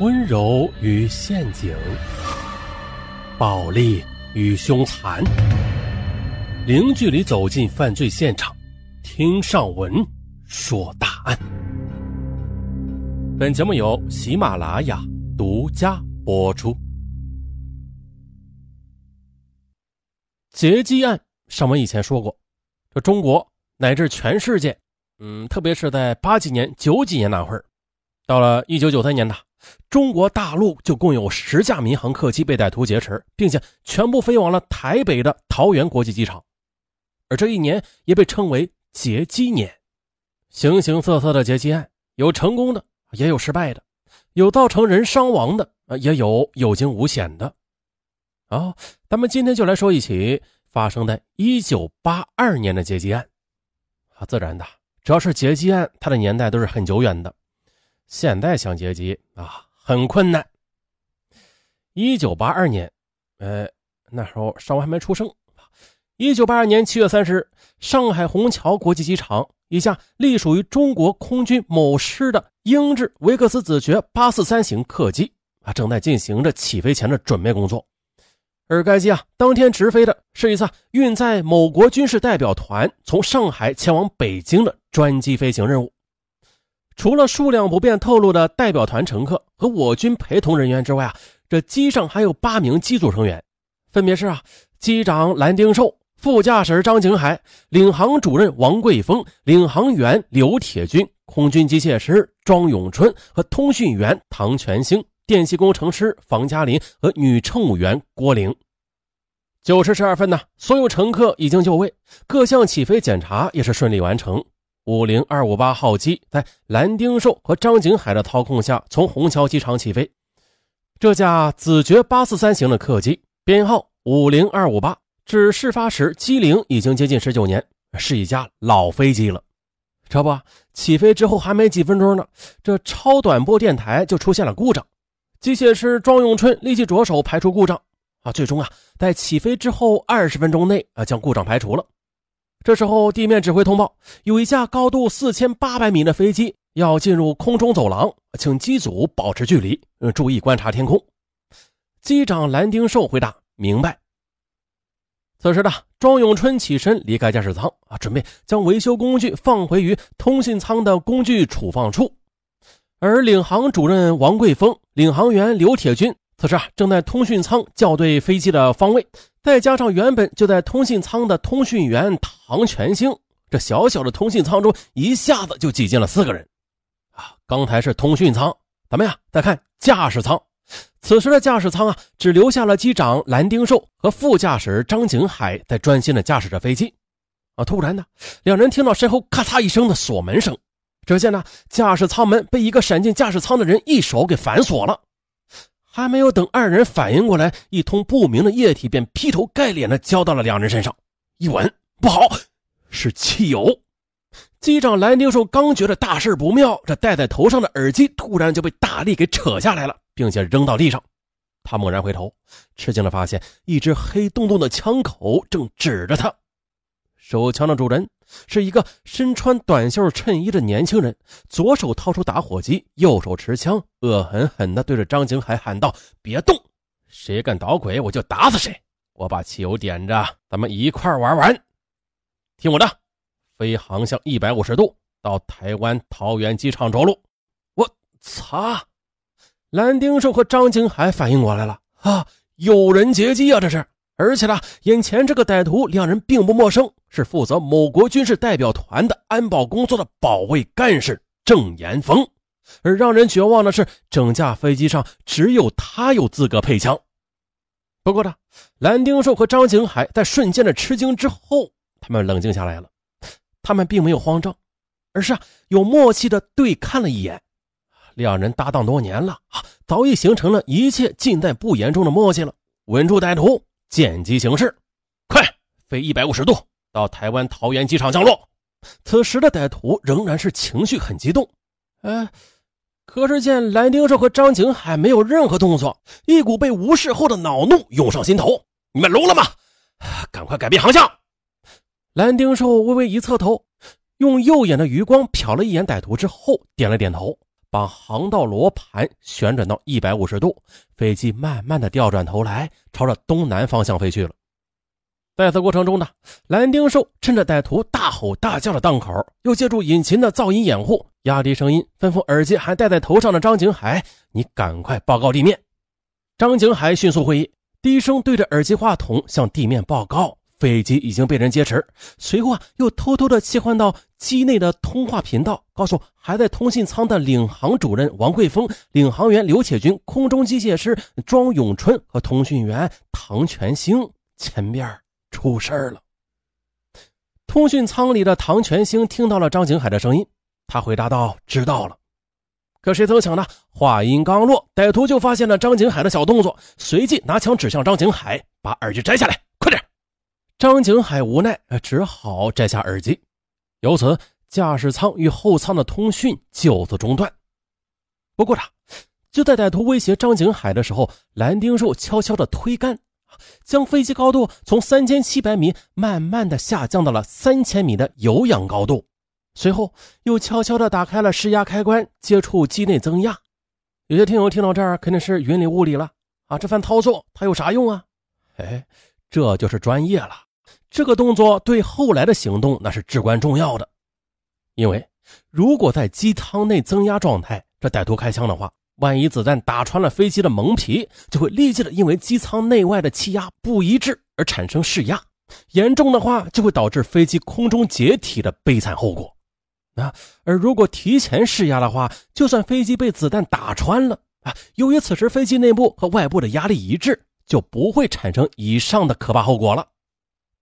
温柔与陷阱，暴力与凶残，零距离走进犯罪现场，听上文说大案。本节目由喜马拉雅独家播出。劫机案，上文以前说过，这中国乃至全世界，嗯，特别是在八几年、九几年那会儿，到了一九九三年的。中国大陆就共有十架民航客机被歹徒劫持，并且全部飞往了台北的桃园国际机场，而这一年也被称为劫机年。形形色色的劫机案，有成功的，也有失败的，有造成人伤亡的，也有有惊无险的。啊，咱们今天就来说一起发生在一九八二年的劫机案。啊，自然的，只要是劫机案，它的年代都是很久远的。现在想劫机啊，很困难。一九八二年，呃，那时候尚文还没出生。一九八二年七月三十日，上海虹桥国际机场，一架隶属于中国空军某师的英制维克斯子爵八四三型客机啊，正在进行着起飞前的准备工作。而该机啊，当天直飞的是一次运载某国军事代表团从上海前往北京的专机飞行任务。除了数量不便透露的代表团乘客和我军陪同人员之外啊，这机上还有八名机组成员，分别是啊，机长蓝丁寿、副驾驶张景海、领航主任王桂峰、领航员刘铁军、空军机械师庄永春和通讯员唐全兴、电气工程师房嘉林和女乘务员郭玲。九时十二分呢，所有乘客已经就位，各项起飞检查也是顺利完成。五零二五八号机在蓝丁寿和张景海的操控下，从虹桥机场起飞。这架子爵八四三型的客机，编号五零二五八，至事发时机龄已经接近十九年，是一架老飞机了。这不，起飞之后还没几分钟呢，这超短波电台就出现了故障。机械师庄永春立即着手排除故障。啊，最终啊，在起飞之后二十分钟内啊，将故障排除了。这时候，地面指挥通报，有一架高度四千八百米的飞机要进入空中走廊，请机组保持距离，注意观察天空。机长蓝丁寿回答：“明白。”此时的庄永春起身离开驾驶舱，啊，准备将维修工具放回于通信舱的工具储放处，而领航主任王桂峰、领航员刘铁军。此时啊，正在通讯舱校对飞机的方位，再加上原本就在通信舱的通讯员唐全兴，这小小的通信舱中一下子就挤进了四个人。啊，刚才是通讯舱，咱们呀再看驾驶舱。此时的驾驶舱啊，只留下了机长蓝丁寿和副驾驶张景海在专心的驾驶着飞机。啊，突然呢，两人听到身后咔嚓一声的锁门声，只见呢，驾驶舱门被一个闪进驾驶舱的人一手给反锁了。还没有等二人反应过来，一通不明的液体便劈头盖脸的浇到了两人身上。一闻不好，是汽油。机长蓝丁寿刚觉得大事不妙，这戴在头上的耳机突然就被大力给扯下来了，并且扔到地上。他猛然回头，吃惊的发现一只黑洞洞的枪口正指着他。手枪的主人是一个身穿短袖衬衣的年轻人，左手掏出打火机，右手持枪，恶狠狠地对着张景海喊道：“别动！谁敢捣鬼，我就打死谁！我把汽油点着，咱们一块玩完。听我的，飞航向一百五十度，到台湾桃园机场着陆。”我操！蓝丁寿和张景海反应过来了，啊，有人劫机啊，这是！而且呢，眼前这个歹徒，两人并不陌生，是负责某国军事代表团的安保工作的保卫干事郑岩峰。而让人绝望的是，整架飞机上只有他有资格配枪。不过呢，蓝丁寿和张景海在瞬间的吃惊之后，他们冷静下来了。他们并没有慌张，而是啊有默契的对看了一眼。两人搭档多年了，早已形成了一切尽在不言中的默契了。稳住歹徒。见机行事，快飞一百五十度到台湾桃园机场降落。此时的歹徒仍然是情绪很激动，哎，可是见蓝丁寿和张景海没有任何动作，一股被无视后的恼怒涌上心头。你们聋了吗？赶快改变航向！蓝丁寿微微一侧头，用右眼的余光瞟了一眼歹徒之后，点了点头，把航道罗盘旋转到一百五十度，飞机慢慢的调转头来，朝着东南方向飞去了。在此过程中呢，蓝丁寿趁着歹徒大吼大叫的档口，又借助引擎的噪音掩护，压低声音，吩咐耳机还戴在头上的张景海：“你赶快报告地面。”张景海迅速会意，低声对着耳机话筒向地面报告。飞机已经被人劫持，随后啊，又偷偷的切换到机内的通话频道，告诉还在通信舱的领航主任王桂峰、领航员刘铁军、空中机械师庄永春和通讯员唐全兴，前边出事了。通讯舱里的唐全兴听到了张景海的声音，他回答道：“知道了。”可谁曾想呢？话音刚落，歹徒就发现了张景海的小动作，随即拿枪指向张景海，把耳机摘下来。快点张景海无奈，只好摘下耳机。由此，驾驶舱与后舱的通讯就此中断。不过，他就在歹徒威胁张景海的时候，蓝丁寿悄悄的推杆，将飞机高度从三千七百米慢慢的下降到了三千米的有氧高度。随后，又悄悄的打开了施压开关，接触机内增压。有些听友听到这儿，肯定是云里雾里了啊！这番操作，他有啥用啊？哎，这就是专业了。这个动作对后来的行动那是至关重要的，因为如果在机舱内增压状态，这歹徒开枪的话，万一子弹打穿了飞机的蒙皮，就会立即的因为机舱内外的气压不一致而产生释压，严重的话就会导致飞机空中解体的悲惨后果。啊，而如果提前施压的话，就算飞机被子弹打穿了啊，由于此时飞机内部和外部的压力一致，就不会产生以上的可怕后果了。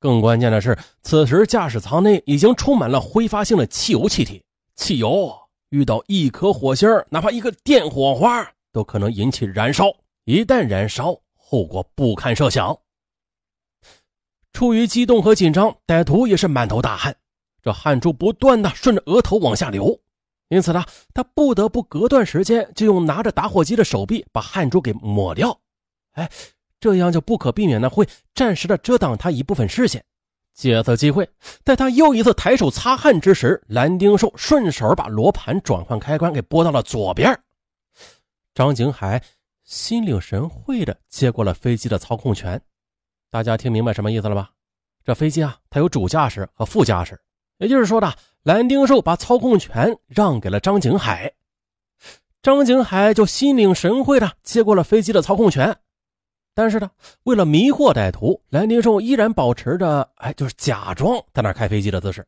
更关键的是，此时驾驶舱内已经充满了挥发性的汽油气体。汽油遇到一颗火星哪怕一个电火花，都可能引起燃烧。一旦燃烧，后果不堪设想。出于激动和紧张，歹徒也是满头大汗，这汗珠不断的顺着额头往下流。因此呢，他不得不隔段时间就用拿着打火机的手臂把汗珠给抹掉。哎。这样就不可避免的会暂时的遮挡他一部分视线。借此机会，在他又一次抬手擦汗之时，蓝丁寿顺手把罗盘转换开关给拨到了左边。张景海心领神会的接过了飞机的操控权。大家听明白什么意思了吧？这飞机啊，它有主驾驶和副驾驶，也就是说的，蓝丁寿把操控权让给了张景海，张景海就心领神会的接过了飞机的操控权。但是呢，为了迷惑歹徒，蓝丁寿依然保持着，哎，就是假装在那开飞机的姿势。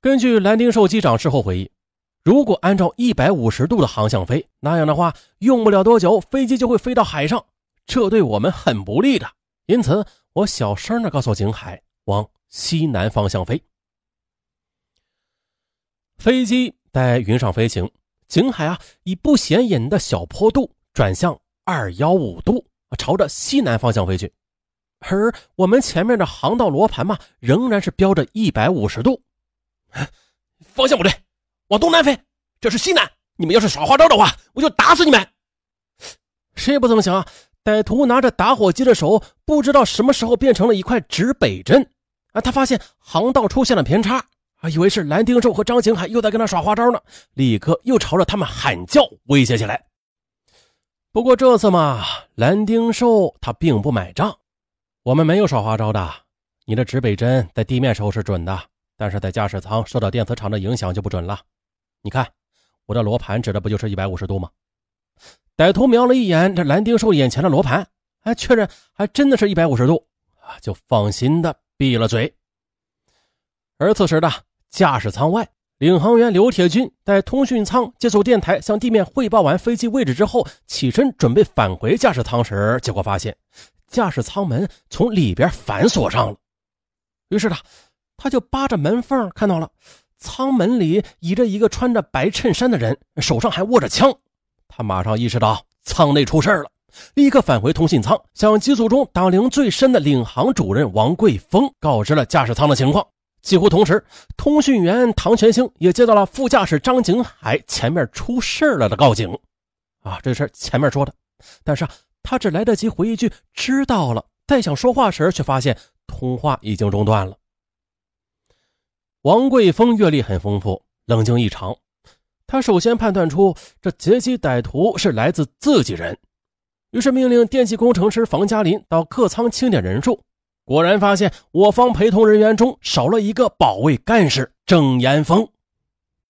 根据蓝丁寿机长事后回忆，如果按照一百五十度的航向飞，那样的话，用不了多久，飞机就会飞到海上，这对我们很不利的。因此，我小声的告诉景海，往西南方向飞。飞机在云上飞行，景海啊，以不显眼的小坡度转向。二幺五度，朝着西南方向飞去，而我们前面的航道罗盘嘛，仍然是标着一百五十度，方向不对，往东南飞，这是西南。你们要是耍花招的话，我就打死你们！谁也不曾想啊，歹徒拿着打火机的手，不知道什么时候变成了一块指北针啊！他发现航道出现了偏差啊，以为是蓝丁寿和张景海又在跟他耍花招呢，立刻又朝着他们喊叫威胁起来。不过这次嘛，蓝丁兽他并不买账。我们没有耍花招的，你的指北针在地面时候是准的，但是在驾驶舱受到电磁场的影响就不准了。你看，我的罗盘指的不就是一百五十度吗？歹徒瞄了一眼这蓝丁兽眼前的罗盘，哎，确认还真的是一百五十度，就放心的闭了嘴。而此时的驾驶舱外。领航员刘铁军在通讯舱接收电台，向地面汇报完飞机位置之后，起身准备返回驾驶舱时，结果发现驾驶舱门从里边反锁上了。于是呢，他就扒着门缝看到了舱门里倚着一个穿着白衬衫的人，手上还握着枪。他马上意识到舱内出事了，立刻返回通信舱，向机组中党龄最深的领航主任王桂峰告知了驾驶舱的情况。几乎同时，通讯员唐全兴也接到了副驾驶张景海前面出事了的告警。啊，这事前面说的，但是啊，他只来得及回一句“知道了”，再想说话时，却发现通话已经中断了。王贵峰阅历很丰富，冷静异常，他首先判断出这劫机歹徒是来自自己人，于是命令电气工程师房嘉林到客舱清点人数。果然发现我方陪同人员中少了一个保卫干事郑岩峰。